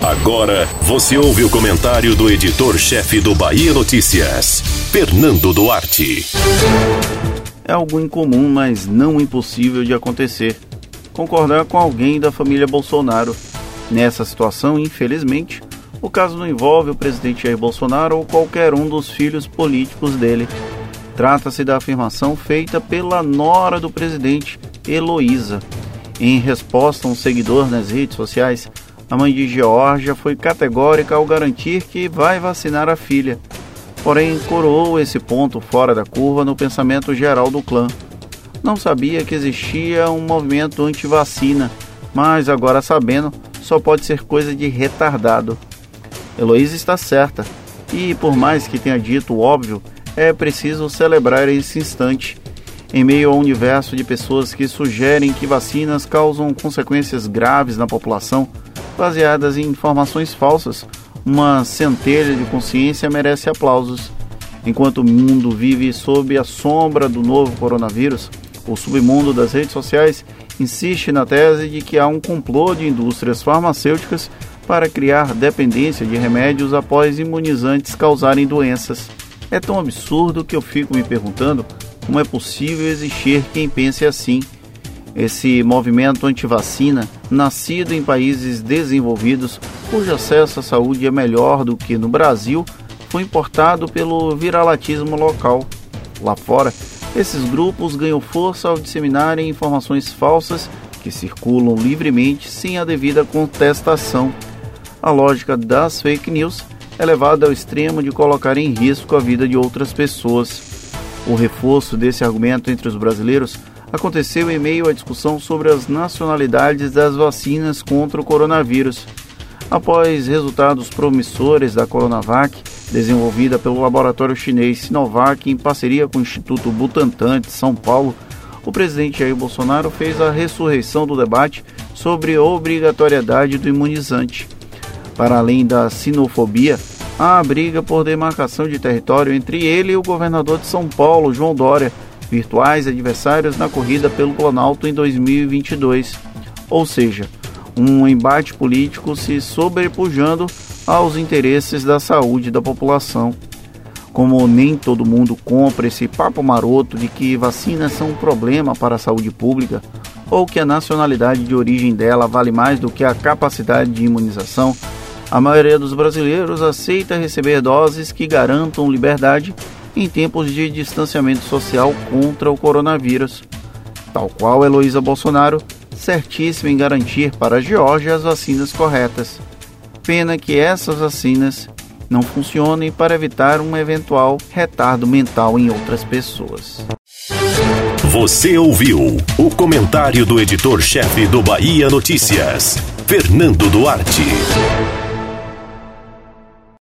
Agora você ouve o comentário do editor-chefe do Bahia Notícias, Fernando Duarte. É algo incomum, mas não impossível de acontecer. Concordar com alguém da família Bolsonaro. Nessa situação, infelizmente, o caso não envolve o presidente Jair Bolsonaro ou qualquer um dos filhos políticos dele. Trata-se da afirmação feita pela nora do presidente, Heloísa. Em resposta a um seguidor nas redes sociais, a mãe de Georgia foi categórica ao garantir que vai vacinar a filha. Porém, coroou esse ponto fora da curva no pensamento geral do clã. Não sabia que existia um movimento anti-vacina, mas agora sabendo, só pode ser coisa de retardado. Heloísa está certa, e por mais que tenha dito o óbvio, é preciso celebrar esse instante. Em meio a um universo de pessoas que sugerem que vacinas causam consequências graves na população, baseadas em informações falsas, uma centelha de consciência merece aplausos. Enquanto o mundo vive sob a sombra do novo coronavírus, o submundo das redes sociais insiste na tese de que há um complô de indústrias farmacêuticas para criar dependência de remédios após imunizantes causarem doenças. É tão absurdo que eu fico me perguntando como é possível existir quem pense assim. Esse movimento anti-vacina, nascido em países desenvolvidos, cujo acesso à saúde é melhor do que no Brasil, foi importado pelo viralatismo local. Lá fora, esses grupos ganham força ao disseminarem informações falsas que circulam livremente sem a devida contestação. A lógica das fake news é levada ao extremo de colocar em risco a vida de outras pessoas. O reforço desse argumento entre os brasileiros aconteceu em meio à discussão sobre as nacionalidades das vacinas contra o coronavírus. Após resultados promissores da Coronavac, desenvolvida pelo laboratório chinês Sinovac em parceria com o Instituto Butantan de São Paulo, o presidente Jair Bolsonaro fez a ressurreição do debate sobre a obrigatoriedade do imunizante. Para além da sinofobia, há a briga por demarcação de território entre ele e o governador de São Paulo, João Dória, virtuais adversários na corrida pelo Planalto em 2022. Ou seja, um embate político se sobrepujando aos interesses da saúde da população. Como nem todo mundo compra esse papo maroto de que vacinas são um problema para a saúde pública, ou que a nacionalidade de origem dela vale mais do que a capacidade de imunização, a maioria dos brasileiros aceita receber doses que garantam liberdade em tempos de distanciamento social contra o coronavírus. Tal qual Heloísa Bolsonaro, certíssima em garantir para a Geórgia as vacinas corretas. Pena que essas vacinas não funcionem para evitar um eventual retardo mental em outras pessoas. Você ouviu o comentário do editor-chefe do Bahia Notícias, Fernando Duarte.